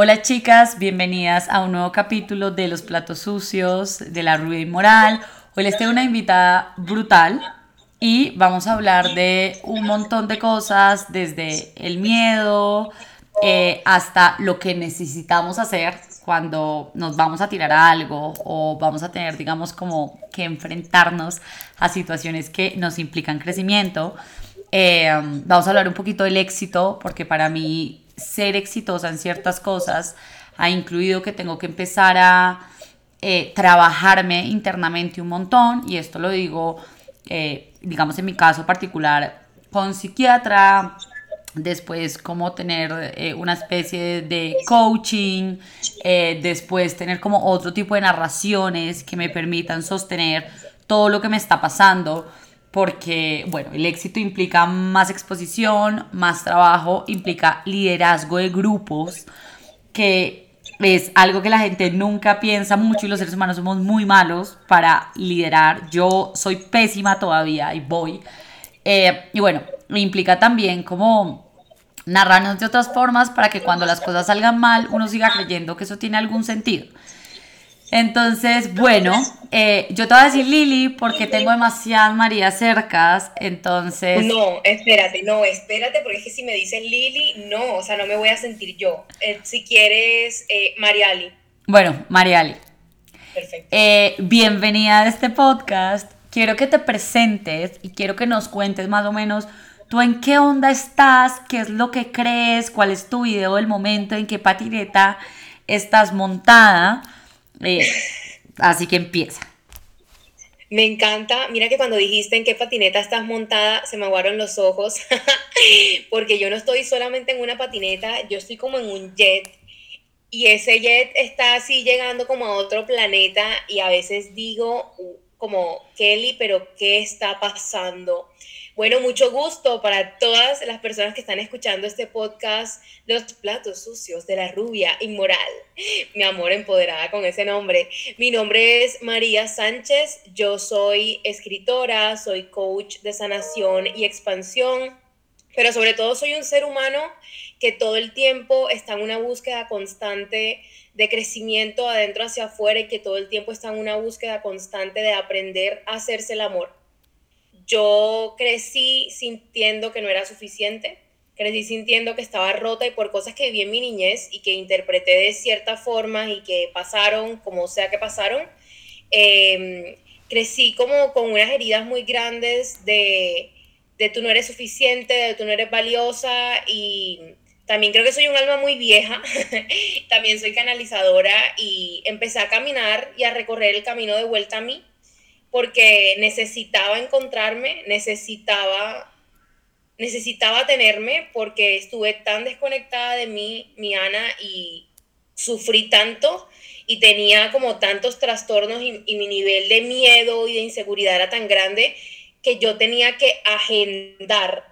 Hola chicas, bienvenidas a un nuevo capítulo de Los Platos Sucios de la Rubia Inmoral. Hoy les tengo una invitada brutal y vamos a hablar de un montón de cosas, desde el miedo eh, hasta lo que necesitamos hacer cuando nos vamos a tirar a algo o vamos a tener, digamos, como que enfrentarnos a situaciones que nos implican crecimiento. Eh, vamos a hablar un poquito del éxito, porque para mí ser exitosa en ciertas cosas ha incluido que tengo que empezar a eh, trabajarme internamente un montón y esto lo digo, eh, digamos en mi caso particular, con psiquiatra, después como tener eh, una especie de coaching, después tener como otro tipo de narraciones que me permitan sostener todo lo que me está pasando porque, bueno, el éxito implica más exposición, más trabajo, implica liderazgo de grupos, que es algo que la gente nunca piensa mucho y los seres humanos somos muy malos para liderar. Yo soy pésima todavía y voy. Eh, y bueno, implica también como narrarnos de otras formas para que cuando las cosas salgan mal uno siga creyendo que eso tiene algún sentido. Entonces, bueno, eh, yo te voy a decir Lili porque tengo demasiadas Marías cercas, entonces... No, espérate, no, espérate, porque es que si me dices Lili, no, o sea, no me voy a sentir yo. Eh, si quieres, eh, Mariali. Bueno, Mariali. Perfecto. bienvenida a este podcast. Quiero que te presentes y quiero que nos cuentes más o menos tú en qué onda estás, qué es lo que crees, cuál es tu video del momento, en qué patineta estás montada eh, así que empieza. Me encanta, mira que cuando dijiste en qué patineta estás montada, se me aguaron los ojos, porque yo no estoy solamente en una patineta, yo estoy como en un jet, y ese jet está así llegando como a otro planeta, y a veces digo como, Kelly, pero ¿qué está pasando? Bueno, mucho gusto para todas las personas que están escuchando este podcast los platos sucios de la rubia inmoral. Mi amor empoderada con ese nombre. Mi nombre es María Sánchez. Yo soy escritora, soy coach de sanación y expansión, pero sobre todo soy un ser humano que todo el tiempo está en una búsqueda constante de crecimiento adentro hacia afuera y que todo el tiempo está en una búsqueda constante de aprender a hacerse el amor yo crecí sintiendo que no era suficiente, crecí sintiendo que estaba rota y por cosas que vi en mi niñez y que interpreté de cierta forma y que pasaron como sea que pasaron, em, crecí como con unas heridas muy grandes de, de tú no eres suficiente, de tú no eres valiosa y también creo que soy un alma muy vieja, también soy canalizadora y empecé a caminar y a recorrer el camino de vuelta a mí porque necesitaba encontrarme, necesitaba, necesitaba tenerme, porque estuve tan desconectada de mí, mi Ana, y sufrí tanto y tenía como tantos trastornos y, mi nivel de miedo y de inseguridad era tan grande que yo tenía que agendar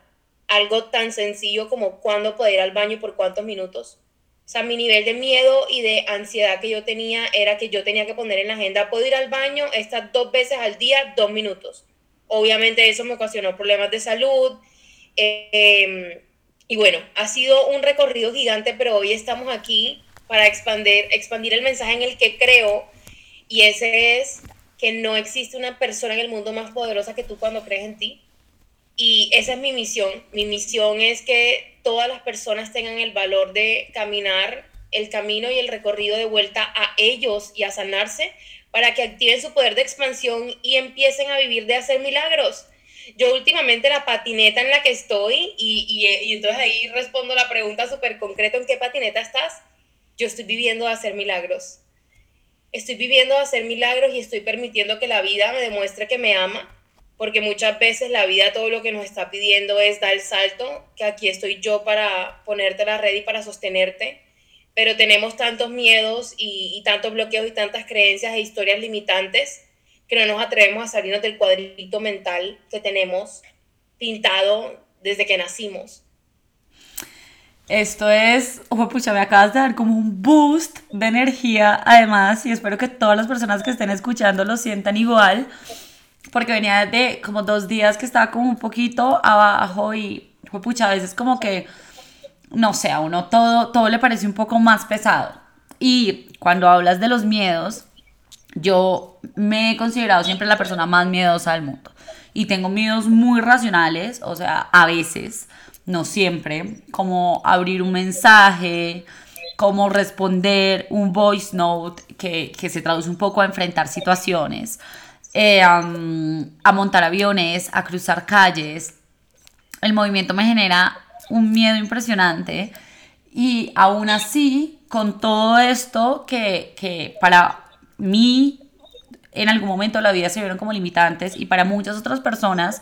algo tan sencillo como cuándo poder ir al baño y por cuántos minutos o sea, mi nivel de miedo y de ansiedad que yo tenía era que yo tenía que poner en la agenda, puedo ir al baño estas dos veces al día, dos minutos. Obviamente eso me ocasionó problemas de salud. Em, y bueno, ha sido un recorrido gigante, pero hoy estamos aquí para expandir, expandir el mensaje en el que creo. Y ese es que no existe una persona en el mundo más poderosa que tú cuando crees en ti. Y esa es mi misión. Mi misión es que todas las personas tengan el valor de caminar el camino y el recorrido de vuelta a ellos y a sanarse para que activen su poder de expansión y empiecen a vivir de hacer milagros. Yo últimamente la patineta en la que estoy, y, y, entonces ahí respondo la pregunta súper concreta, ¿en qué patineta estás? Yo estoy viviendo de hacer milagros. Estoy viviendo de hacer milagros y estoy permitiendo que la vida me demuestre que me ama porque muchas veces la vida todo lo que nos está pidiendo es dar el salto, que aquí estoy yo para ponerte la red y para sostenerte, pero tenemos tantos miedos y, tantos bloqueos y tantas creencias e historias limitantes que no nos atrevemos a salirnos del cuadrito mental que tenemos pintado desde que nacimos. Esto es, ojo, pucha, me acabas de dar como un boost de energía, además, y espero que todas las personas que estén escuchando lo sientan igual porque venía de como dos días que estaba como un poquito abajo y fue pucha, a veces como que no sé, a uno todo, todo le parece un poco más pesado. Y cuando hablas de los miedos, yo me he considerado siempre la persona más miedosa del mundo. Y tengo miedos muy racionales, o sea, a veces, no siempre, como abrir un mensaje, como responder un voice note que, se traduce un poco a enfrentar situaciones, eh, a montar aviones, a cruzar calles. El movimiento me genera un miedo impresionante y aún así, con todo esto que, que para mí en algún momento de la vida se vieron como limitantes y para muchas otras personas,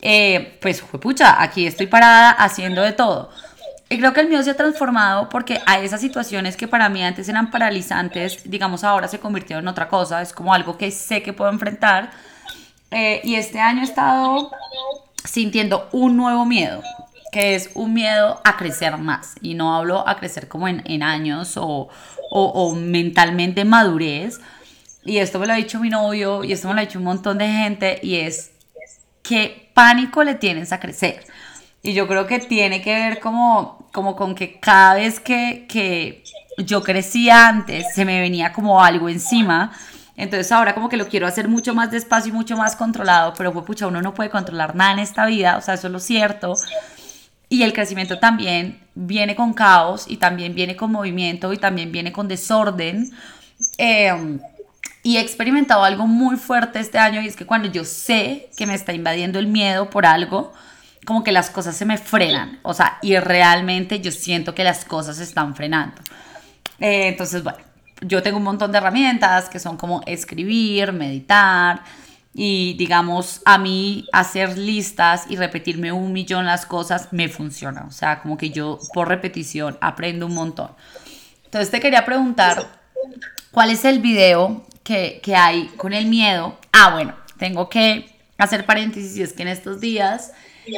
eh, pues pucha, aquí estoy parada haciendo de todo. Y creo que el miedo se ha transformado porque a esas situaciones que para mí antes eran paralizantes, digamos ahora se convirtieron en otra cosa, es como algo que sé que puedo enfrentar. Eh, y este año he estado sintiendo un nuevo miedo, que es un miedo a crecer más. Y no hablo a crecer como en, años o, o, o mentalmente madurez. Y esto me lo ha dicho mi novio y esto me lo ha dicho un montón de gente y es qué pánico le tienes a crecer. Y yo creo que tiene que ver como, como con que cada vez que, que yo crecía antes se me venía como algo encima. Entonces ahora como que lo quiero hacer mucho más despacio y mucho más controlado, pero pues pucha, uno no puede controlar nada en esta vida, o sea, eso es lo cierto. Y el crecimiento también viene con caos y también viene con movimiento y también viene con desorden. Eh, y he experimentado algo muy fuerte este año y es que cuando yo sé que me está invadiendo el miedo por algo, como que las cosas se me frenan. O sea, y realmente yo siento que las cosas se están frenando. Eh, entonces, bueno, yo tengo un montón de herramientas que son como escribir, meditar y digamos, a mí hacer listas y repetirme un millón las cosas me funciona. O sea, como que yo por repetición aprendo un montón. Entonces te quería preguntar, ¿cuál es el video que, hay con el miedo. Ah, bueno, tengo que hacer paréntesis y es que en estos días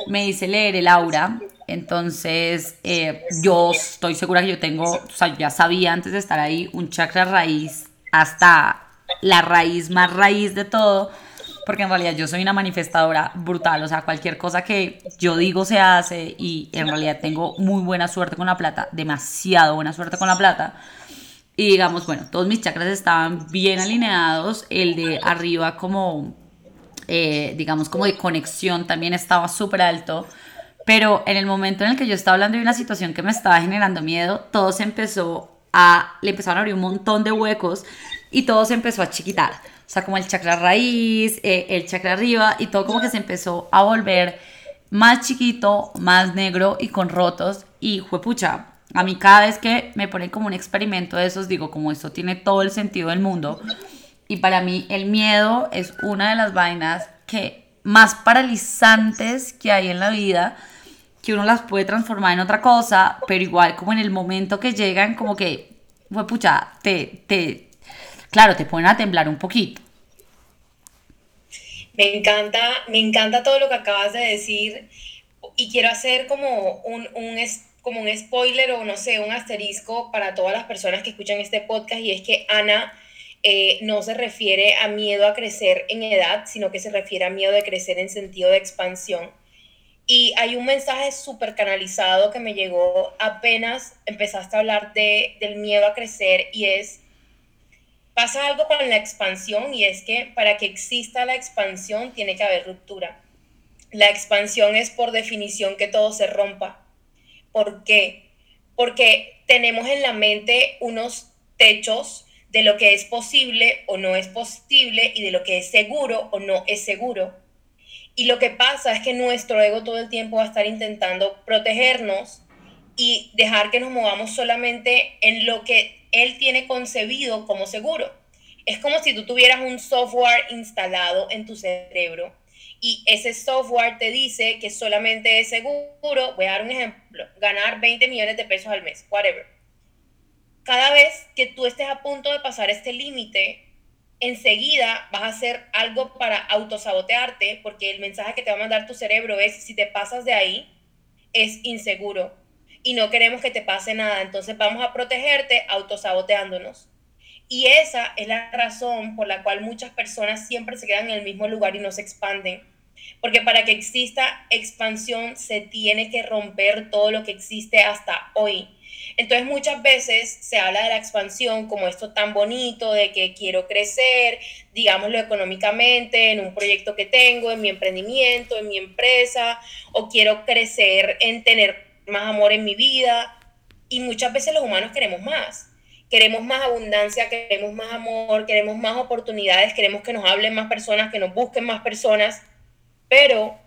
me hice leer el aura. Entonces, eh, yo estoy segura que yo tengo, o sea, ya sabía antes de estar ahí, un chakra raíz hasta la raíz más raíz de todo, porque en realidad yo soy una manifestadora brutal, o sea, cualquier cosa que yo digo se hace y en realidad tengo muy buena suerte con la plata, demasiado buena suerte con la plata. Y digamos, bueno, todos mis chakras estaban bien alineados. El de arriba como, eh, digamos, como de conexión también estaba súper alto. Pero en el momento en el que yo estaba hablando de una situación que me estaba generando miedo, todo se empezó a, le empezaron a abrir un montón de huecos y todo se empezó a chiquitar. O sea, como el chakra raíz, eh, el chakra arriba y todo como que se empezó a volver más chiquito, más negro y con rotos. Y fue pucha, a mí cada vez que me ponen como un experimento de esos, digo, como esto tiene todo el sentido del mundo. Y para mí el miedo es una de las vainas que más paralizantes que hay en la vida, que uno las puede transformar en otra cosa, pero igual como en el momento que llegan, como que, pues pucha, te, te, claro, te ponen a temblar un poquito. Me encanta, me encanta todo lo que acabas de decir y quiero hacer como un, un como un spoiler o no sé, un asterisco para todas las personas que escuchan este podcast y es que Ana eh, no se refiere a miedo a crecer en edad, sino que se refiere a miedo de crecer en sentido de expansión. Y hay un mensaje súper canalizado que me llegó apenas empezaste a hablar de, del miedo a crecer y es, pasa algo con la expansión y es que para que exista la expansión tiene que haber ruptura. La expansión es por definición que todo se rompa ¿Por qué? Porque tenemos en la mente unos techos de lo que es posible o no es posible y de lo que es seguro o no es seguro. Y lo que pasa es que nuestro ego todo el tiempo va a estar intentando protegernos y dejar que nos movamos solamente en lo que él tiene concebido como seguro. Es como si tú tuvieras un software instalado en tu cerebro y ese software te dice que solamente es seguro, voy a dar un ejemplo, ganar 20 millones de pesos al mes, whatever. Cada vez que tú estés a punto de pasar este límite, enseguida vas a hacer algo para autosabotearte porque el mensaje que te va a mandar tu cerebro es si te pasas de ahí, es inseguro y no queremos que te pase nada, entonces vamos a protegerte autosaboteándonos. Y esa es la razón por la cual muchas personas siempre se quedan en el mismo lugar y no se expanden Porque para que exista expansión se tiene que romper todo lo que existe hasta hoy. Entonces muchas veces se habla de la expansión como esto tan bonito de que quiero crecer, digámoslo económicamente, en un proyecto que tengo, en mi emprendimiento, en mi empresa, o quiero crecer en tener más amor en mi vida. Y muchas veces los humanos queremos más. Queremos más abundancia, queremos más amor, queremos más oportunidades, queremos que nos hablen más personas, que nos busquen más personas pero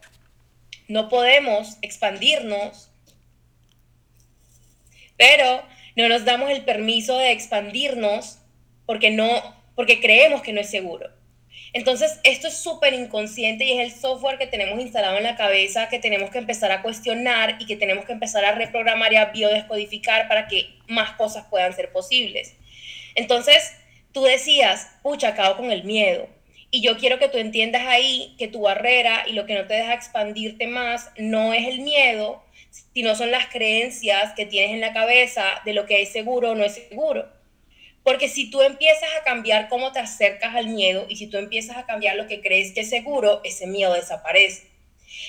no podemos expandirnos, pero no nos damos el permiso de expandirnos porque no, porque creemos que no es seguro. Entonces, esto es súper inconsciente y es el software que tenemos instalado en la cabeza que tenemos que empezar a cuestionar y que tenemos que empezar a reprogramar y a biodescodificar para que más cosas puedan ser posibles. Entonces, tú decías, pucha, acabo con el miedo. Y yo quiero que tú entiendas ahí que tu barrera y lo que no te deja expandirte más no es el miedo, sino son las creencias que tienes en la cabeza de lo que es seguro o no es seguro. Porque si tú empiezas a cambiar cómo te acercas al miedo y si tú empiezas a cambiar lo que crees que es seguro, ese miedo desaparece.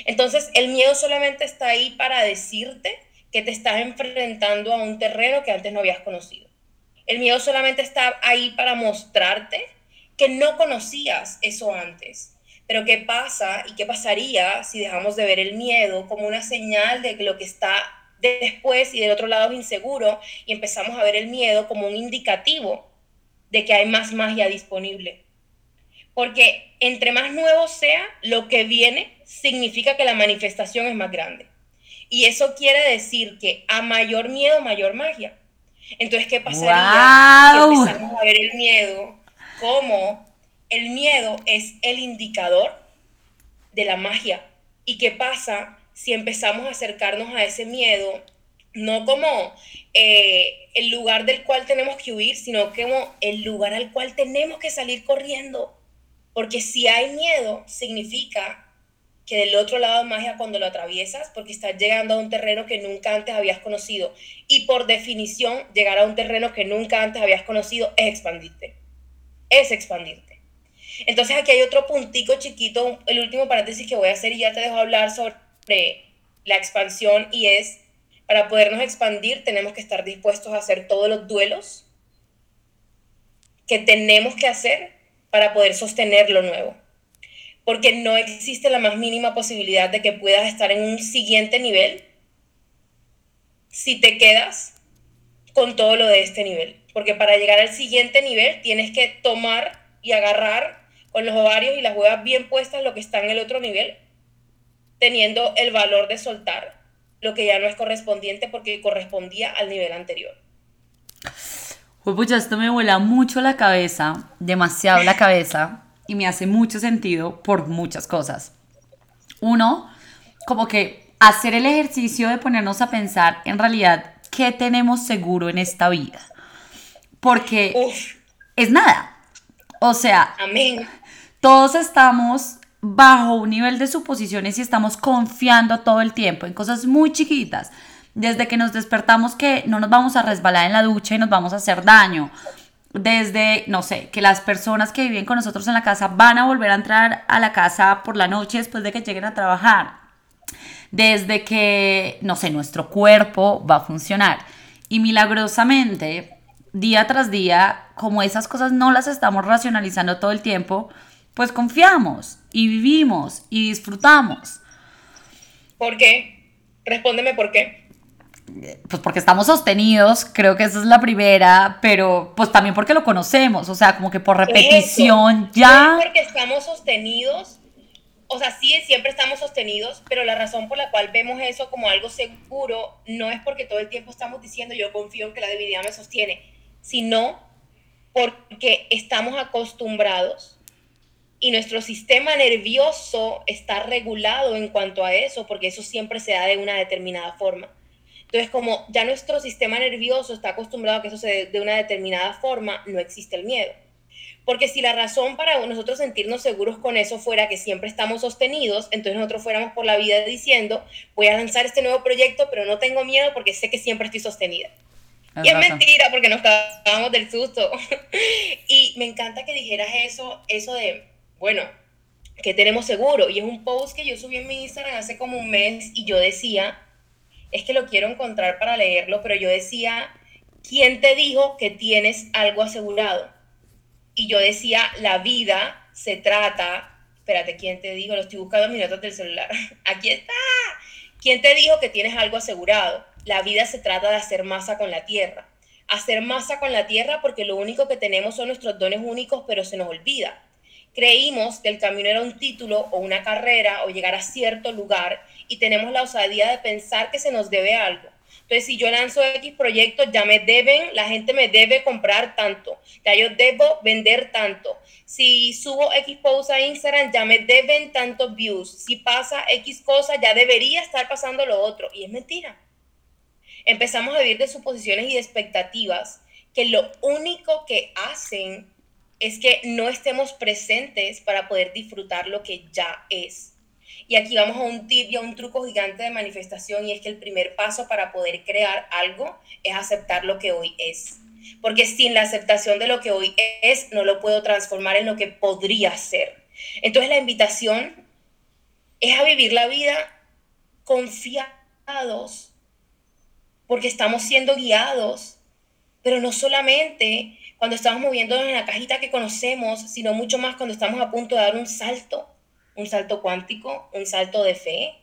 Entonces, el miedo solamente está ahí para decirte que te estás enfrentando a un terreno que antes no habías conocido. El miedo solamente está ahí para mostrarte que no conocías eso antes. Pero ¿qué pasa y qué pasaría si dejamos de ver el miedo como una señal de que lo que está después y del otro lado es inseguro y empezamos a ver el miedo como un indicativo de que hay más magia disponible? Porque entre más nuevo sea, lo que viene significa que la manifestación es más grande. Y eso quiere decir que a mayor miedo, mayor magia. Entonces, ¿qué pasaría si empezamos a ver el miedo cómo el miedo es el indicador de la magia. ¿Y qué pasa si empezamos a acercarnos a ese miedo, no como eh, el lugar del cual tenemos que huir, sino como el lugar al cual tenemos que salir corriendo? Porque si hay miedo, significa que del otro lado de magia cuando lo atraviesas, porque estás llegando a un terreno que nunca antes habías conocido. Y por definición, llegar a un terreno que nunca antes habías conocido es expandirte es expandirte. Entonces aquí hay otro puntico chiquito, el último paréntesis que voy a hacer y ya te dejo hablar sobre la expansión y es, para podernos expandir tenemos que estar dispuestos a hacer todos los duelos que tenemos que hacer para poder sostener lo nuevo. Porque no existe la más mínima posibilidad de que puedas estar en un siguiente nivel si te quedas con todo lo de este nivel porque para llegar al siguiente nivel tienes que tomar y agarrar con los ovarios y las huevas bien puestas lo que está en el otro nivel, teniendo el valor de soltar lo que ya no es correspondiente porque correspondía al nivel anterior. Pues esto me vuela mucho la cabeza, demasiado la cabeza, y me hace mucho sentido por muchas cosas. Uno, como que hacer el ejercicio de ponernos a pensar en realidad qué tenemos seguro en esta vida porque es nada. O sea, todos estamos bajo un nivel de suposiciones y estamos confiando todo el tiempo en cosas muy chiquitas. Desde que nos despertamos que no nos vamos a resbalar en la ducha y nos vamos a hacer daño. Desde, no sé, que las personas que viven con nosotros en la casa van a volver a entrar a la casa por la noche después de que lleguen a trabajar. Desde que, no sé, nuestro cuerpo va a funcionar. Y milagrosamente, día tras día, como esas cosas no las estamos racionalizando todo el tiempo, pues confiamos y vivimos y disfrutamos. ¿Por qué? Respóndeme por qué. Pues porque estamos sostenidos, creo que esa es la primera, pero pues también porque lo conocemos, o sea, como que por repetición ya... porque estamos sostenidos, o sea, sí, siempre estamos sostenidos, pero la razón por la cual vemos eso como algo seguro no es porque todo el tiempo estamos diciendo yo confío en que la divinidad me sostiene sino porque estamos acostumbrados y nuestro sistema nervioso está regulado en cuanto a eso, porque eso siempre se da de una determinada forma. Entonces, como ya nuestro sistema nervioso está acostumbrado a que eso se dé de una determinada forma, no existe el miedo. Porque si la razón para nosotros sentirnos seguros con eso fuera que siempre estamos sostenidos, entonces nosotros fuéramos por la vida diciendo, voy a lanzar este nuevo proyecto, pero no tengo miedo porque sé que siempre estoy sostenida. Y es mentira porque nos estábamos del susto. y me encanta que dijeras eso, eso de, bueno, ¿Qué tenemos seguro? Y es un post que yo subí en mi Instagram hace como un mes y yo decía, es que lo quiero encontrar para leerlo, pero yo decía, ¿quién te dijo que tienes algo asegurado? Y yo decía, la vida se trata, espérate, ¿quién te dijo? Lo estoy buscando en mis notas del celular. Aquí está. ¿Quién te dijo que tienes algo asegurado? La vida se trata de hacer masa con la tierra. Hacer masa con la tierra porque lo único que tenemos son nuestros dones únicos, pero se nos olvida. Creímos que el camino era un título o una carrera o llegar a cierto lugar y tenemos la osadía de pensar que se nos debe algo. Entonces, si yo lanzo X proyectos, ya me deben, la gente me debe comprar tanto, ya yo debo vender tanto. Si subo X post a Instagram, ya me deben tantos views. Si pasa X cosa, ya debería estar pasando lo otro. Y es mentira. Empezamos a vivir de suposiciones y de expectativas que lo único que hacen es que no estemos presentes para poder disfrutar lo que ya es. Y aquí vamos a un tip y a un truco gigante de manifestación y es que el primer paso para poder crear algo es aceptar lo que hoy es. Porque sin la aceptación de lo que hoy es, no lo puedo transformar en lo que podría ser. Entonces la invitación es a vivir la vida confiados, porque estamos siendo guiados, pero no solamente cuando estamos moviéndonos en la cajita que conocemos, sino mucho más cuando estamos a punto de dar un salto un salto cuántico, un salto de fe,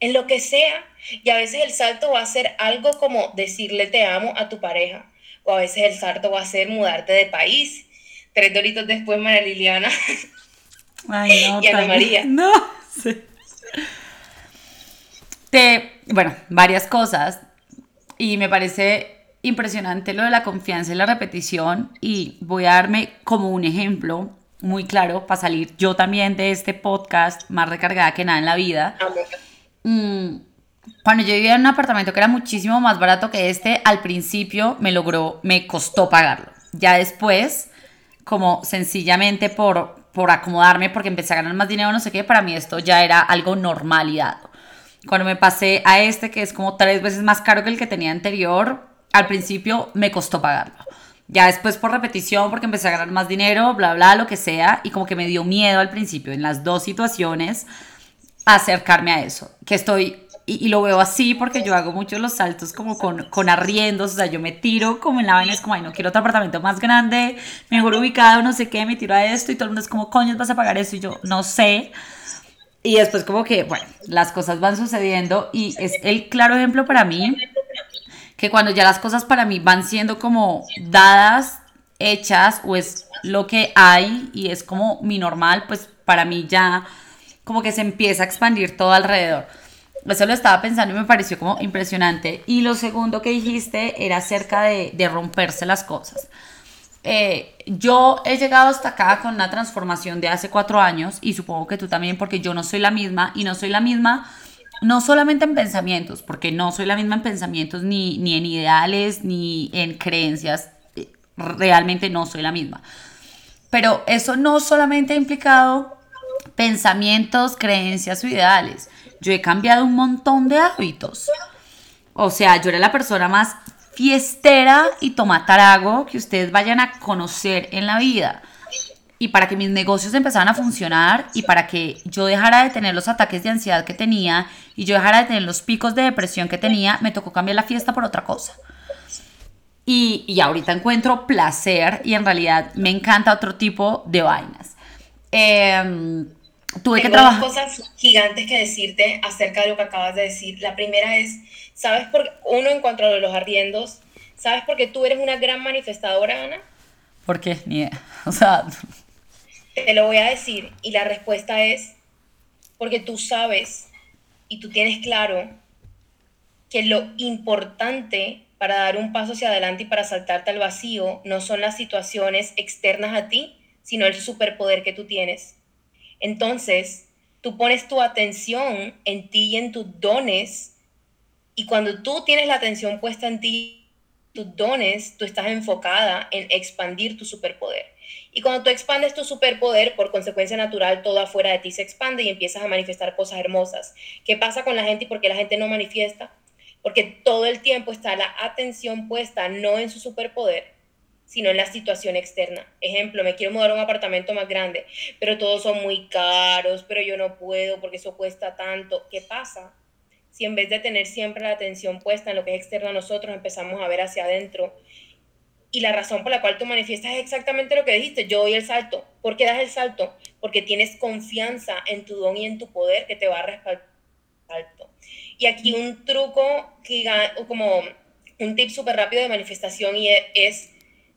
en lo que sea. Y a veces el salto va a ser algo como decirle te amo a tu pareja, o a veces el salto va a ser mudarte de país. Tres doritos después, María Liliana Ay, no, y Ana María. No, sí. Te, bueno, varias cosas. Y me parece impresionante lo de la confianza y la repetición. Y voy a darme como un ejemplo muy claro para salir yo también de este podcast más recargada que nada en la vida. Mm, cuando yo vivía en un apartamento que era muchísimo más barato que este, al principio me logró, me costó pagarlo. Ya después, como sencillamente por, por acomodarme, porque empecé a ganar más dinero, no sé qué, para mí esto ya era algo normalidad. Cuando me pasé a este, que es como tres veces más caro que el que tenía anterior, al principio me costó pagarlo. Ya después por repetición, porque empecé a ganar más dinero, bla, bla, lo que sea, y como que me dio miedo al principio, en las dos situaciones, acercarme a eso, que estoy, y, lo veo así porque yo hago muchos los saltos como con, con arriendos, o sea, yo me tiro como en la vaina, es como, ay, no quiero otro apartamento más grande, mejor ubicado, no sé qué, me tiro a esto, y todo el mundo es como, coño, vas a pagar eso, y yo, no sé. Y después como que, bueno, las cosas van sucediendo y es el claro ejemplo para mí que cuando ya las cosas para mí van siendo como dadas, hechas, o es lo que hay y es como mi normal, pues para mí ya como que se empieza a expandir todo alrededor. Eso lo estaba pensando y me pareció como impresionante. Y lo segundo que dijiste era acerca de, de romperse las cosas. Eh, yo he llegado hasta acá con una transformación de hace cuatro años y supongo que tú también porque yo no soy la misma y no soy la misma no solamente en pensamientos, porque no soy la misma en pensamientos ni, ni en ideales ni en creencias, realmente no soy la misma. Pero eso no solamente ha implicado pensamientos, creencias o ideales. Yo he cambiado un montón de hábitos. O sea, yo era la persona más fiestera y tomatarago que ustedes vayan a conocer en la vida y para que mis negocios empezaran a funcionar y para que yo dejara de tener los ataques de ansiedad que tenía y yo dejara de tener los picos de depresión que tenía, me tocó cambiar la fiesta por otra cosa. Y, y ahorita encuentro placer y en realidad me encanta otro tipo de vainas. Eh, tuve que trabajar. dos cosas gigantes que decirte acerca de lo que acabas de decir. La primera es, ¿sabes por uno en cuanto a los arriendos? ¿Sabes por qué tú eres una gran manifestadora, Ana? ¿Por qué? Ni. O sea, te lo voy a decir y la respuesta es porque tú sabes y tú tienes claro que lo importante para dar un paso hacia adelante y para saltarte al vacío no son las situaciones externas a ti, sino el superpoder que tú tienes. Entonces, tú pones tu atención en ti y en tus dones y cuando tú tienes la atención puesta en ti, tus dones, tú estás enfocada en expandir tu superpoder. Y cuando tú expandes tu superpoder, por consecuencia natural, todo afuera de ti se expande y empiezas a manifestar cosas hermosas. ¿Qué pasa con la gente y por qué la gente no manifiesta? Porque todo el tiempo está la atención puesta no en su superpoder, sino en la situación externa. Ejemplo, me quiero mudar a un apartamento más grande, pero todos son muy caros, pero yo no puedo porque eso cuesta tanto. ¿Qué pasa? Si en vez de tener siempre la atención puesta en lo que es externo a nosotros, empezamos a ver hacia adentro. Y la razón por la cual tú manifiestas es exactamente lo que dijiste, yo doy el salto. ¿Por qué das el salto? Porque tienes confianza en tu don y en tu poder que te va a respaldar. Y aquí un truco, como un tip súper rápido de manifestación y es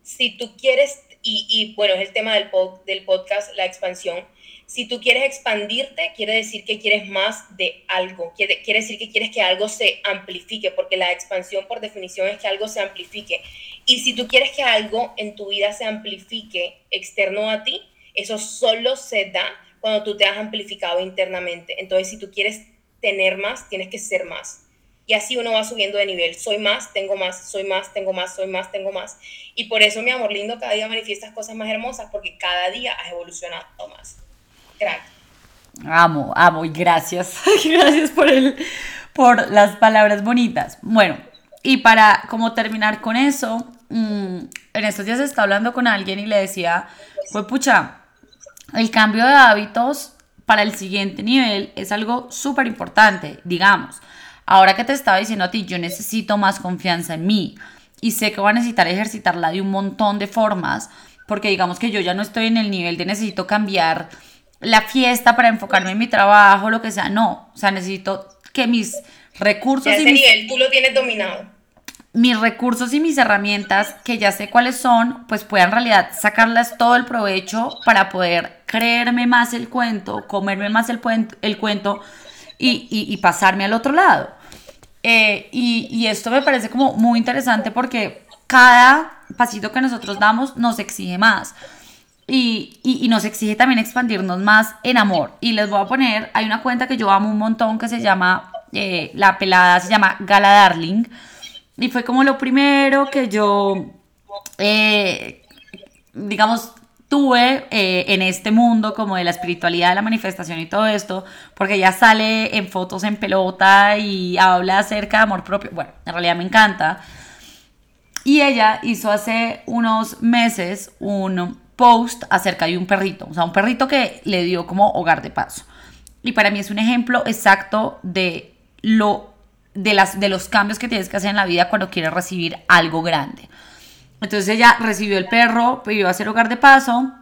si tú quieres, y, bueno, es el tema del, del podcast, la expansión, si tú quieres expandirte, quiere decir que quieres más de algo, quiere, quiere decir que quieres que algo se amplifique, porque la expansión por definición es que algo se amplifique. Y si tú quieres que algo en tu vida se amplifique externo a ti, eso solo se da cuando tú te has amplificado internamente. Entonces, si tú quieres tener más, tienes que ser más. Y así uno va subiendo de nivel. Soy más, tengo más, soy más, tengo más, soy más, tengo más. Y por eso, mi amor lindo, cada día manifiestas cosas más hermosas, porque cada día has evolucionado más. Crack. Amo, amo y gracias. gracias por, el, por las palabras bonitas. Bueno, y para como terminar con eso, mm, en estos días estaba hablando con alguien y le decía, pues pucha, el cambio de hábitos para el siguiente nivel es algo súper importante, digamos. Ahora que te estaba diciendo a ti, yo necesito más confianza en mí y sé que voy a necesitar ejercitarla de un montón de formas, porque digamos que yo ya no estoy en el nivel de necesito cambiar la fiesta para enfocarme en mi trabajo, lo que sea, no, o sea, necesito que mis recursos... ese nivel tú lo tienes dominado. Mis recursos y mis herramientas, que ya sé cuáles son, pues puedan en realidad sacarlas todo el provecho para poder creerme más el cuento, comerme más el, el cuento y, y pasarme al otro lado. Eh, y, esto me parece como muy interesante porque cada pasito que nosotros damos nos exige más. Y, nos exige también expandirnos más en amor. Y les voy a poner, hay una cuenta que yo amo un montón que se llama, eh, la pelada se llama Gala Darling. Y fue como lo primero que yo, eh, digamos, tuve eh, en este mundo como de la espiritualidad, la manifestación y todo esto, porque ella sale en fotos en pelota y habla acerca de amor propio. Bueno, en realidad me encanta. Y ella hizo hace unos meses un post acerca de un perrito, o sea, un perrito que le dio como hogar de paso. Y para mí es un ejemplo exacto de lo de las de los cambios que tienes que hacer en la vida cuando quieres recibir algo grande. Entonces ella recibió el perro, pidió a hacer hogar de paso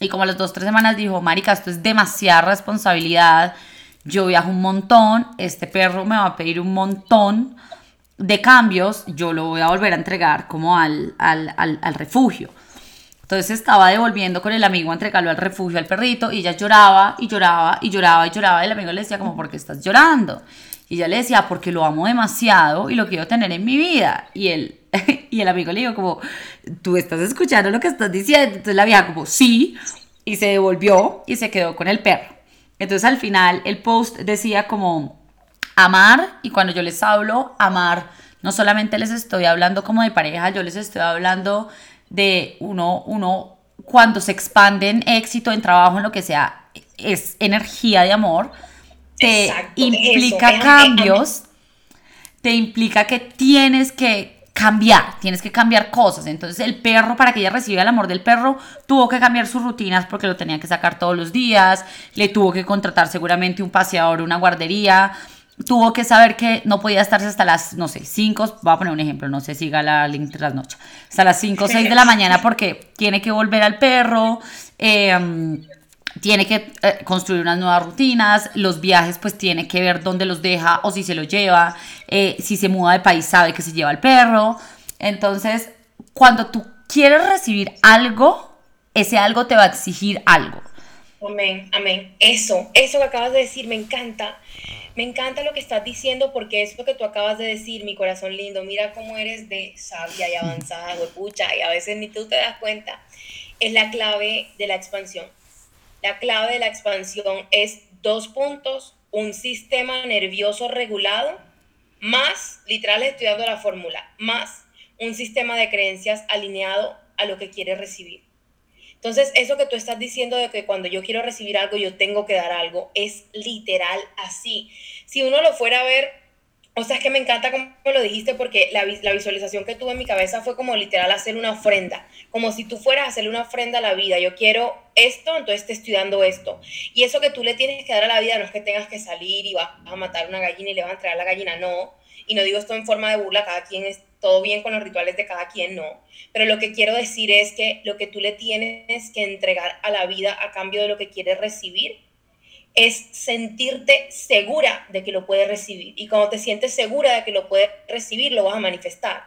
y como a las dos, tres semanas dijo, marica, esto es demasiada responsabilidad, yo viajo un montón, este perro me va a pedir un montón de cambios, yo lo voy a volver a entregar como al, al, al, refugio. Entonces estaba devolviendo con el amigo a entregarlo al refugio al perrito y ella lloraba y lloraba y lloraba y lloraba y el amigo le decía como, ¿por qué estás llorando? Y ella le decía, porque lo amo demasiado y lo quiero tener en mi vida. Y él, y el amigo le dijo como, tú estás escuchando lo que estás diciendo. Entonces la vieja como, sí, y se devolvió y se quedó con el perro. Entonces al final el post decía como, amar, y cuando yo les hablo, amar, no solamente les estoy hablando como de pareja, yo les estoy hablando de uno, uno, cuando se expande en éxito, en trabajo, en lo que sea, es energía de amor, te implica cambios, te implica que tienes que cambiar, tienes que cambiar cosas. Entonces el perro, para que ella reciba el amor del perro, tuvo que cambiar sus rutinas porque lo tenía que sacar todos los días, le tuvo que contratar seguramente un paseador, una guardería, tuvo que saber que no podía estarse hasta las, no sé, 5, voy a poner un ejemplo, no sé si la link tras noche, hasta las 5 o 6 de la mañana porque tiene que volver al perro. Eh, tiene que eh, construir unas nuevas rutinas, los viajes pues tiene que ver dónde los deja o si se los lleva, eh, si se muda de país sabe que se lleva el perro. Entonces, cuando tú quieres recibir algo, ese algo te va a exigir algo. Amén, amén. Eso, eso que acabas de decir, me encanta. Me encanta lo que estás diciendo porque es lo que tú acabas de decir, mi corazón lindo. Mira cómo eres de sabia y avanzada, huepucha, y a veces ni tú te das cuenta. Es la clave de la expansión la clave de la expansión es dos puntos, un sistema nervioso regulado, más, literal estudiando la fórmula, más un sistema de creencias alineado a lo que quieres recibir. Entonces, eso que tú estás diciendo de que cuando yo quiero recibir algo, yo tengo que dar algo, es literal así. Si uno lo fuera a ver O sea, es que me encanta como lo dijiste porque la, la, visualización que tuve en mi cabeza fue como literal hacer una ofrenda, como si tú fueras a hacerle una ofrenda a la vida. Yo quiero esto, entonces te estoy dando esto. Y eso que tú le tienes que dar a la vida no es que tengas que salir y vas a matar una gallina y le vas a entregar la gallina, no. Y no digo esto en forma de burla, cada quien es todo bien con los rituales de cada quien, no. Pero lo que quiero decir es que lo que tú le tienes que entregar a la vida a cambio de lo que quieres recibir es sentirte segura de que lo puedes recibir. Y cuando te sientes segura de que lo puedes recibir, lo vas a manifestar.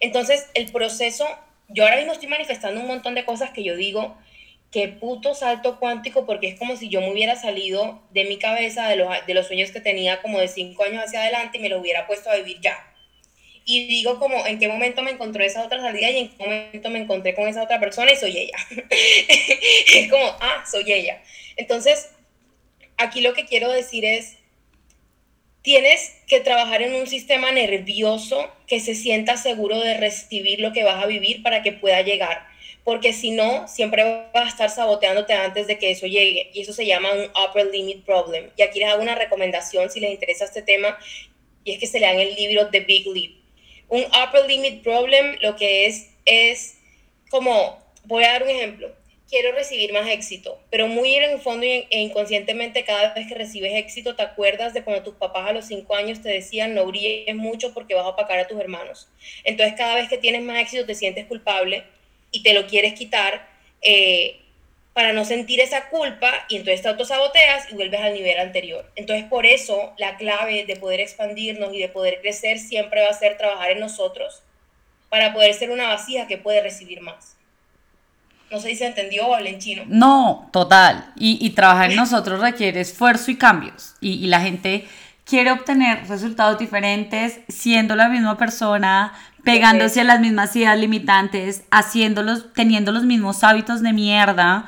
Entonces, el proceso, yo ahora mismo estoy manifestando un montón de cosas que yo digo, qué puto salto cuántico, porque es como si yo me hubiera salido de mi cabeza, de los, de los sueños que tenía como de cinco años hacia adelante y me lo hubiera puesto a vivir ya. Y digo como en qué momento me encontró esa otra salida y en qué momento me encontré con esa otra persona y soy ella. es como, ah, soy ella. Entonces, aquí lo que quiero decir es, tienes que trabajar en un sistema nervioso que se sienta seguro de recibir lo que vas a vivir para que pueda llegar. Porque si no, siempre vas a estar saboteándote antes de que eso llegue. Y eso se llama un upper limit problem. Y aquí les hago una recomendación si les interesa este tema. Y es que se lean el libro The Big Leap. Un upper limit problem lo que es es como, voy a dar un ejemplo quiero recibir más éxito, pero muy en el fondo e inconscientemente cada vez que recibes éxito te acuerdas de cuando tus papás a los cinco años te decían no brilles mucho porque vas a opacar a tus hermanos. Entonces cada vez que tienes más éxito te sientes culpable y te lo quieres quitar eh, para no sentir esa culpa y entonces te autosaboteas y vuelves al nivel anterior. Entonces por eso la clave de poder expandirnos y de poder crecer siempre va a ser trabajar en nosotros para poder ser una vasija que puede recibir más. No sé si se entendió o hablé en chino. No, total. Y, trabajar en nosotros requiere esfuerzo y cambios. Y, la gente quiere obtener resultados diferentes siendo la misma persona, pegándose a las mismas ideas limitantes, haciéndolos, teniendo los mismos hábitos de mierda.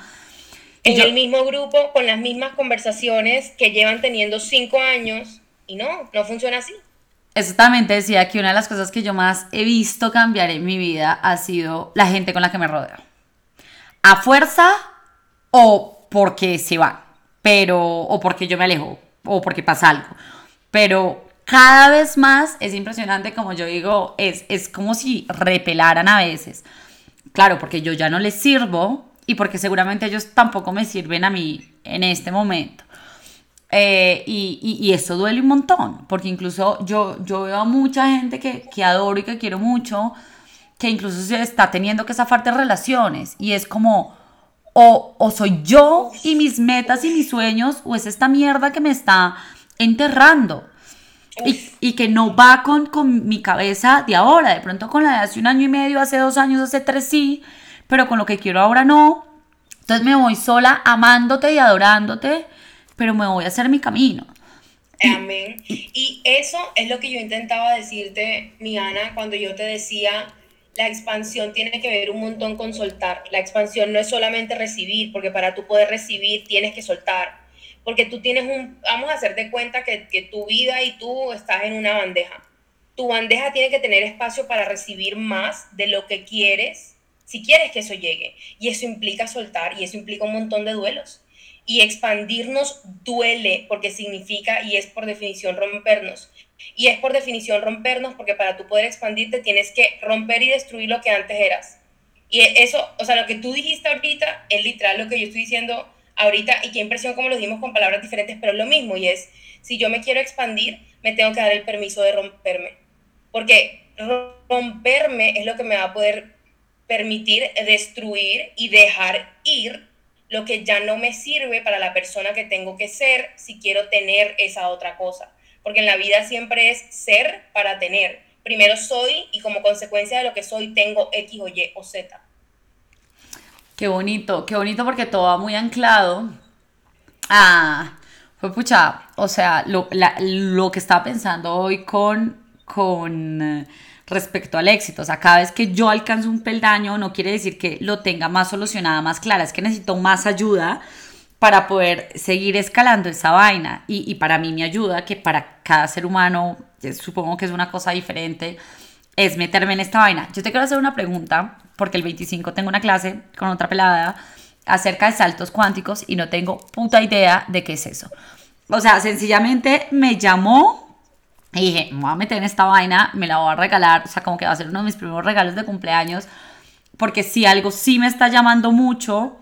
En el mismo grupo, con las mismas conversaciones que llevan teniendo cinco años. Y no, no funciona así. Exactamente, decía que una de las cosas que yo más he visto cambiar en mi vida ha sido la gente con la que me rodeo a fuerza o porque se va, pero, o porque yo me alejo, o porque pasa algo. Pero cada vez más es impresionante, como yo digo, es, es como si repelaran a veces. Claro, porque yo ya no les sirvo y porque seguramente ellos tampoco me sirven a mí en este momento. Eh, y, y, eso duele un montón, porque incluso yo, yo veo a mucha gente que, que adoro y que quiero mucho, que incluso se está teniendo que zafar de relaciones y es como o, o, soy yo y mis metas y mis sueños o es esta mierda que me está enterrando y, y, que no va con, con mi cabeza de ahora, de pronto con la de hace un año y medio, hace dos años, hace tres sí, pero con lo que quiero ahora no. Entonces me voy sola amándote y adorándote, pero me voy a hacer mi camino. Amén. Y eso es lo que yo intentaba decirte, mi Ana, cuando yo te decía la expansión tiene que ver un montón con soltar. La expansión no es solamente recibir, porque para tú poder recibir tienes que soltar. Porque tú tienes un, vamos a hacerte cuenta que, que tu vida y tú estás en una bandeja. Tu bandeja tiene que tener espacio para recibir más de lo que quieres, si quieres que eso llegue. Y eso implica soltar y eso implica un montón de duelos. Y expandirnos duele porque significa y es por definición rompernos. Y es por definición rompernos porque para tú poder expandirte tienes que romper y destruir lo que antes eras. Y eso, o sea, lo que tú dijiste ahorita es literal lo que yo estoy diciendo ahorita y qué impresión como lo dimos con palabras diferentes, pero es lo mismo y es, si yo me quiero expandir, me tengo que dar el permiso de romperme. Porque romperme es lo que me va a poder permitir destruir y dejar ir lo que ya no me sirve para la persona que tengo que ser si quiero tener esa otra cosa porque en la vida siempre es ser para tener. Primero soy y como consecuencia de lo que soy tengo X o Y o Z. Qué bonito, qué bonito porque todo va muy anclado Ah, fue pucha, o sea, lo, lo que estaba pensando hoy con, con eh, respecto al éxito, o sea, cada vez que yo alcanzo un peldaño no quiere decir que lo tenga más solucionada, más clara, es que necesito más ayuda para poder seguir escalando esa vaina. Y, para mí me ayuda que para cada ser humano, supongo que es una cosa diferente, es meterme en esta vaina. Yo te quiero hacer una pregunta, porque el 25 tengo una clase con otra pelada acerca de saltos cuánticos y no tengo puta idea de qué es eso. O sea, sencillamente me llamó Y dije, me voy a meter en esta vaina, me la voy a regalar, o sea, como que va a ser uno de mis primeros regalos de cumpleaños, porque si algo sí me está llamando mucho,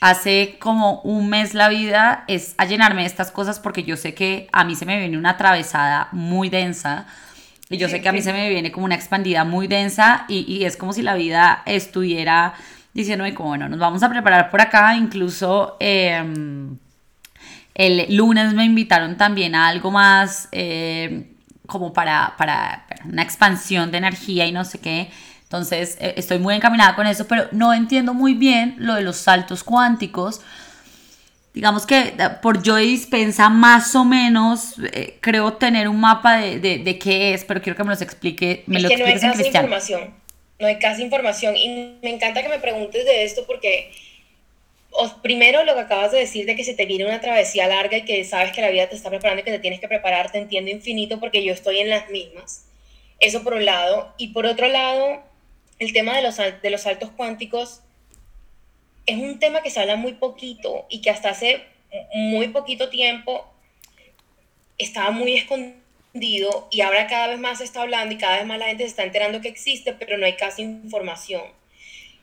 hace como un mes la vida, es a llenarme de estas cosas, porque yo sé que a mí se me viene una atravesada muy densa, y yo sé que a mí se me viene como una expandida muy densa, y, y es como si la vida estuviera diciéndome como, bueno, nos vamos a preparar por acá, incluso... Em, el lunes me invitaron también a algo más eh, como para, para, una expansión de energía y no sé qué. Entonces eh, estoy muy encaminada con eso, pero no entiendo muy bien lo de los saltos cuánticos. Digamos que eh, por Joy Dispensa más o menos creo tener un mapa de, de, qué es, pero quiero que me los explique. Me es lo que no hay casi información. No hay casi información. Y me encanta que me preguntes de esto porque primero lo que acabas de decir de que se te viene una travesía larga y que sabes que la vida te está preparando y que te tienes que preparar, te entiendo infinito porque yo estoy en las mismas. Eso por un lado. Y por otro lado, el tema de los, de los saltos cuánticos es un tema que se habla muy poquito y que hasta hace muy poquito tiempo estaba muy escondido y ahora cada vez más se está hablando y cada vez más la gente se está enterando que existe, pero no hay casi información.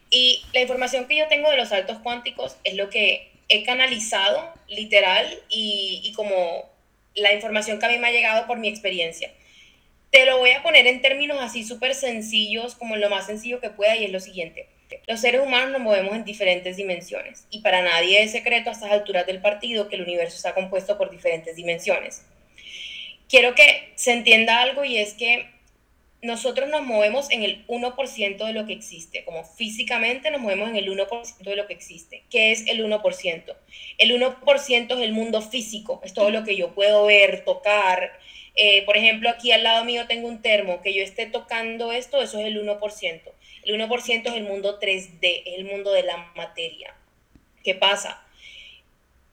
Y la información que yo tengo de los saltos cuánticos es lo que he canalizado literal y, y como la información que a mí me ha llegado por mi experiencia. Te lo voy a poner en términos así súper sencillos, como lo más sencillo que pueda, y es lo siguiente. Los seres humanos nos movemos en diferentes dimensiones, y para nadie es secreto a estas alturas del partido que el universo está compuesto por diferentes dimensiones. Quiero que se entienda algo y es que nosotros nos movemos en el 1% de lo que existe, como físicamente nos movemos en el 1% de lo que existe. ¿Qué es el 1%? El 1% es el mundo físico, es todo lo que yo puedo ver, tocar. Eh, por ejemplo, aquí al lado mío tengo un termo, que yo esté tocando esto, eso es el 1%. El 1% es el mundo 3D, es el mundo de la materia. ¿Qué pasa?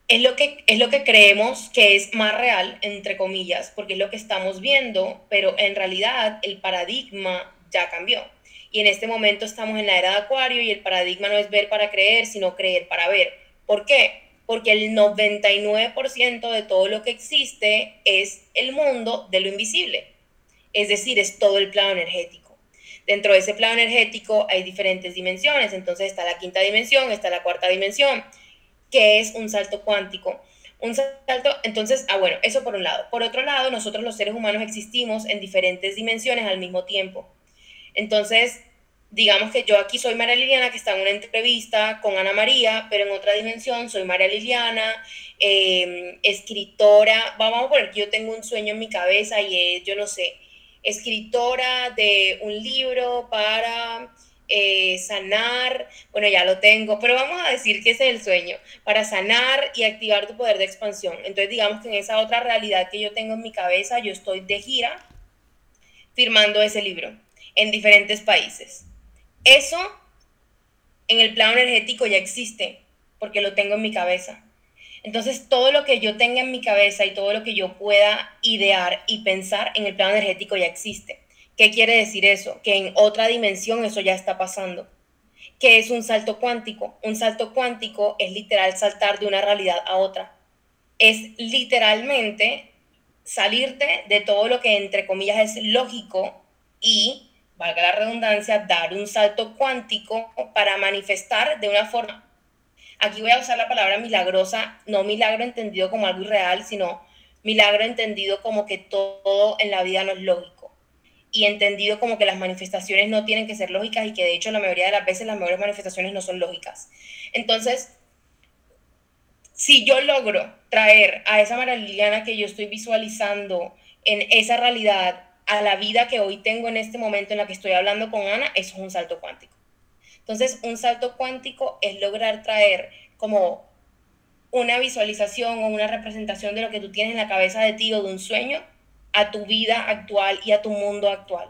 es lo, que, es lo que creemos que es más real, entre comillas, porque es lo que estamos viendo, pero en realidad el paradigma ya cambió. Y en este momento estamos en la era de Acuario y el paradigma no es ver para creer, sino creer para ver. ¿Por qué? Porque el 99% de todo lo que existe es el mundo de lo invisible. Es decir, es todo el plano energético. Dentro de ese plano energético hay diferentes dimensiones. Entonces está la quinta dimensión, está la cuarta dimensión ¿Qué es un salto cuántico. Un salto, entonces, ah, bueno, eso por un lado. Por otro lado, nosotros los seres humanos existimos en diferentes dimensiones al mismo tiempo. Entonces, digamos que yo aquí soy María Liliana, que está en una entrevista con Ana María, pero en otra dimensión soy María Liliana, em, escritora, vamos a poner que yo tengo un sueño en mi cabeza y es, yo no sé, escritora de un libro para eh, sanar, bueno, ya lo tengo, pero vamos a decir que ese es el sueño, para sanar y activar tu poder de expansión. Entonces, digamos que en esa otra realidad que yo tengo en mi cabeza, yo estoy de gira firmando ese libro en diferentes países. Eso en el plano energético ya existe, porque lo tengo en mi cabeza. Entonces, todo lo que yo tenga en mi cabeza y todo lo que yo pueda idear y pensar en el plano energético ya existe. ¿Qué quiere decir eso? Que en otra dimensión eso ya está pasando. ¿Qué es un salto cuántico? Un salto cuántico es literal saltar de una realidad a otra. Es literalmente salirte de todo lo que entre comillas es lógico y, valga la redundancia, dar un salto cuántico para manifestar de una forma. Aquí voy a usar la palabra milagrosa, no milagro entendido como algo irreal, sino milagro entendido como que todo en la vida no es lógico y entendido como que las manifestaciones no tienen que ser lógicas y que de hecho la mayoría de las veces las mejores manifestaciones no son lógicas. Entonces, si yo logro traer a esa María que yo estoy visualizando en esa realidad a la vida que hoy tengo en este momento en la que estoy hablando con Ana, eso es un salto cuántico. Entonces, un salto cuántico es lograr traer como una visualización o una representación de lo que tú tienes en la cabeza de ti o de un sueño a tu vida actual y a tu mundo actual.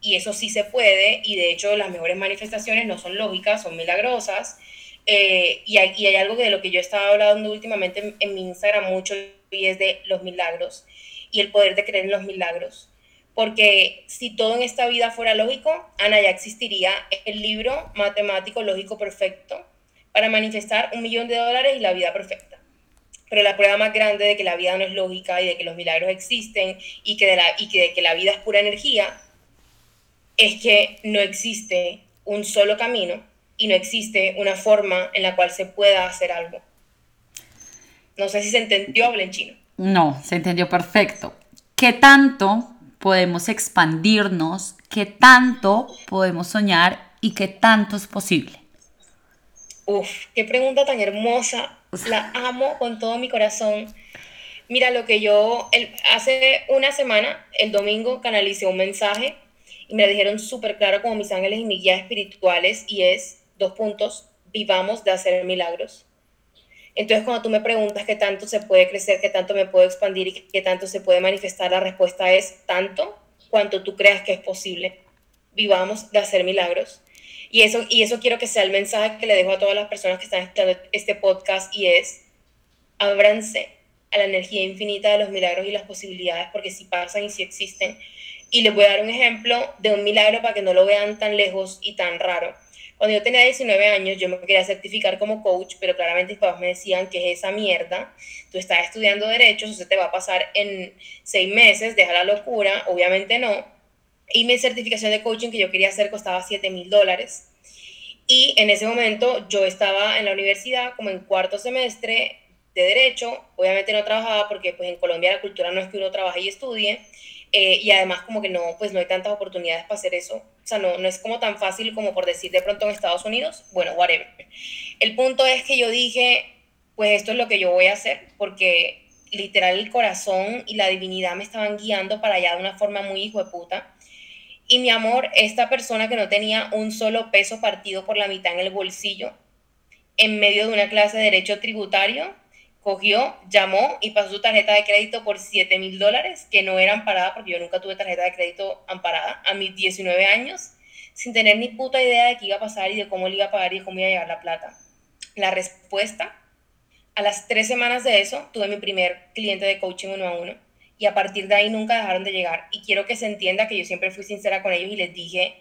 Y eso sí se puede, y de hecho las mejores manifestaciones no son lógicas, son milagrosas. Eh, y, hay, y, hay, algo de lo que yo estaba hablando últimamente en, mi Instagram mucho, y es de los milagros y el poder de creer en los milagros. Porque si todo en esta vida fuera lógico, Ana, ya existiría el libro matemático lógico perfecto para manifestar un millón de dólares y la vida perfecta. pero la prueba más grande de que la vida no es lógica y de que los milagros existen y que de, la, y que, de que la vida es pura energía es que no existe un solo camino y no existe una forma en la cual se pueda hacer algo. No sé si se entendió, habla en chino. No, se entendió perfecto. ¿Qué tanto podemos expandirnos? ¿Qué tanto podemos soñar? ¿Y qué tanto es posible? Uf, qué pregunta tan hermosa. La amo con todo mi corazón. Mira, lo que yo, el, hace una semana, el domingo, canalicé un mensaje y me lo dijeron súper claro como mis ángeles y mis guías espirituales y es, dos puntos, vivamos de hacer milagros. Entonces, cuando tú me preguntas qué tanto se puede crecer, qué tanto me puedo expandir y qué tanto se puede manifestar, la respuesta es tanto cuanto tú creas que es posible. Vivamos de hacer milagros. Y eso, y eso quiero que sea el mensaje que le dejo a todas las personas que están escuchando este podcast y es, ábranse a la energía infinita de los milagros y las posibilidades, porque si pasan y si existen. Y les voy a dar un ejemplo de un milagro para que no lo vean tan lejos y tan raro. Cuando yo tenía 19 años, yo me quería certificar como coach, pero claramente mis papás me decían que es esa mierda. Tú estás estudiando derechos, eso te va a pasar en seis meses, deja la locura, obviamente no. Y mi certificación de coaching que yo quería hacer costaba 7 mil dólares. Y en ese momento yo estaba en la universidad como en cuarto semestre de derecho, obviamente no trabajaba porque pues en Colombia la cultura no es que uno trabaje y estudie, eh, y además como que no, pues no hay tantas oportunidades para hacer eso. O sea, no, no es como tan fácil como por decir de pronto en Estados Unidos. Bueno, whatever. El punto es que yo dije, pues esto es lo que yo voy a hacer, porque literal el corazón y la divinidad me estaban guiando para allá de una forma muy hijo de puta. Y mi amor, esta persona que no tenía un solo peso partido por la mitad en el bolsillo, en medio de una clase de derecho tributario, cogió, llamó y pasó su tarjeta de crédito por 7 mil dólares, que no era amparada, porque yo nunca tuve tarjeta de crédito amparada a mis 19 años, sin tener ni puta idea de qué iba a pasar y de cómo le iba a pagar y cómo iba a llegar la plata. La respuesta, a las tres semanas de eso, tuve mi primer cliente de coaching uno a uno y a partir de ahí nunca dejaron de llegar. Y quiero que se entienda que yo siempre fui sincera con ellos y les dije,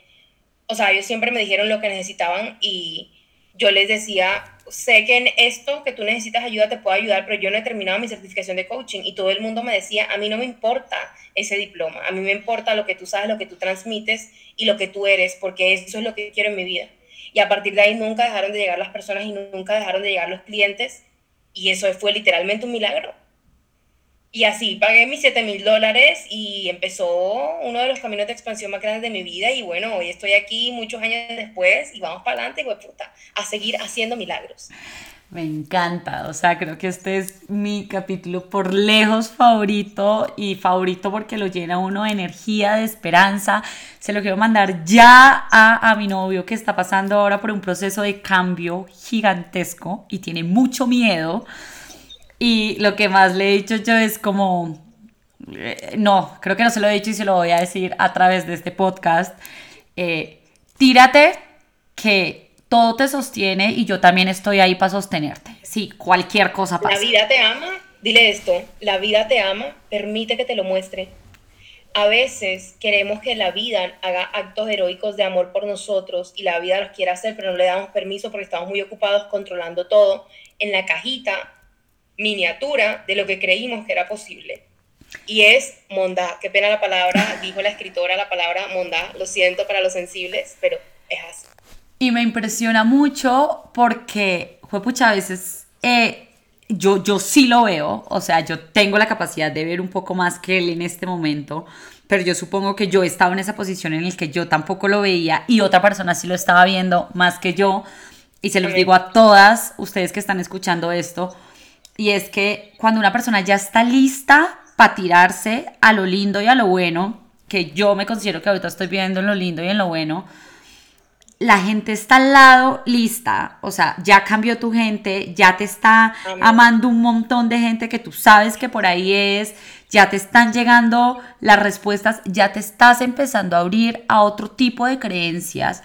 o sea, ellos siempre me dijeron lo que necesitaban y yo les decía, sé que en esto que tú necesitas ayuda te puedo ayudar, pero yo no he terminado mi certificación de coaching y todo el mundo me decía, a mí no me importa ese diploma, a mí me importa lo que tú sabes, lo que tú transmites y lo que tú eres, porque eso es lo que quiero en mi vida. Y a partir de ahí nunca dejaron de llegar las personas y nunca dejaron de llegar los clientes y eso fue literalmente un milagro. Y así pagué mis 7 mil dólares y empezó uno de los caminos de expansión más grandes de mi vida. Y bueno, hoy estoy aquí muchos años después y vamos para adelante, puta, a seguir haciendo milagros. Me encanta, o sea, creo que este es mi capítulo por lejos favorito y favorito porque lo llena uno de energía, de esperanza. Se lo quiero mandar ya a, a mi novio que está pasando ahora por un proceso de cambio gigantesco y tiene mucho miedo y lo que más le he dicho yo es como, eh, no, creo que no se lo he dicho y se lo voy a decir a través de este podcast. Eh, tírate que todo te sostiene y yo también estoy ahí para sostenerte. Sí, cualquier cosa pasa. La vida te ama, dile esto, la vida te ama, permite que te lo muestre. A veces queremos que la vida haga actos heroicos de amor por nosotros y la vida los quiere hacer, pero no le damos permiso porque estamos muy ocupados controlando todo en la cajita miniatura de lo que creímos que era posible. Y es mondá, qué pena la palabra, dijo la escritora la palabra mondá, lo siento para los sensibles, pero es así. Y me impresiona mucho porque, pucha, a veces eh, yo, yo sí lo veo, o sea, yo tengo la capacidad de ver un poco más que él en este momento, pero yo supongo que yo estaba en esa posición en la que yo tampoco lo veía y otra persona sí lo estaba viendo más que yo. Y se los digo a todas ustedes que están escuchando esto, y es que cuando una persona ya está lista para tirarse a lo lindo y a lo bueno, que yo me considero que ahorita estoy viendo en lo lindo y en lo bueno, la gente está al lado lista, o sea, ya cambió tu gente, ya te está amando un montón de gente que tú sabes que por ahí es, ya te están llegando las respuestas, ya te estás empezando a abrir a otro tipo de creencias,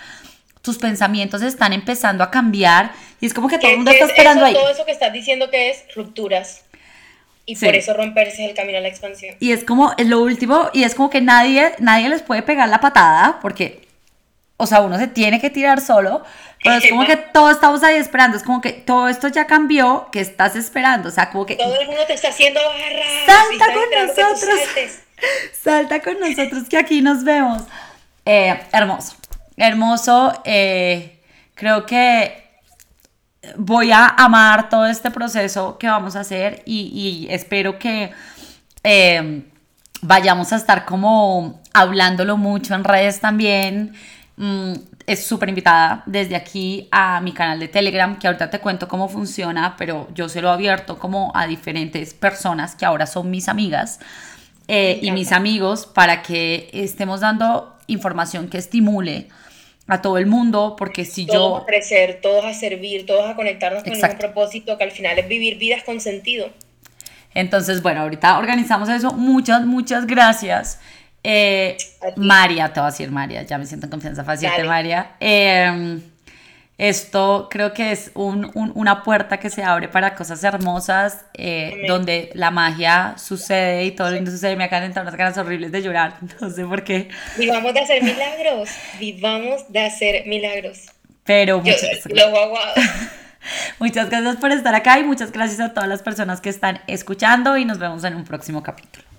tus pensamientos están empezando a cambiar y es como que todo el mundo está esperando ahí. Todo eso que estás diciendo que es rupturas. Y por eso romperse es el camino a la expansión. Y es como, es lo último, y es como que nadie, nadie les puede pegar la patada, porque, o sea, uno se tiene que tirar solo, Pero es como que todos estamos ahí esperando, es como que todo esto ya cambió, que estás esperando, o sea, como que... Todo el mundo te está haciendo barras. Salta con nosotros. Salta con nosotros que aquí nos vemos. Eh, hermoso, hermoso. Eh, creo que voy a amar todo este proceso que vamos a hacer y, espero que eh, vayamos a estar como hablándolo mucho en redes también. Mm, es súper invitada desde aquí a mi canal de Telegram, que ahorita te cuento cómo funciona, pero yo se lo he abierto como a diferentes personas que ahora son mis amigas eh, y mis amigos para que estemos dando información que estimule a todo el mundo, porque si todos yo... a crecer, todos a servir, todos a conectarnos con un propósito, que al final es vivir vidas con sentido. Entonces, bueno, ahorita organizamos eso. Muchas, muchas gracias. Eh, María, te voy a decir María, ya me siento en confianza fácil María. Em, esto creo que es una puerta que se abre para cosas hermosas, eh, donde la magia sucede y todo lo lindo sucede. Me acaban de entrar unas ganas horribles de llorar, no sé por qué. Vivamos de hacer milagros, vivamos de hacer milagros. Pero muchas gracias. muchas gracias por estar acá y muchas gracias a todas las personas que están escuchando y nos vemos en un próximo capítulo.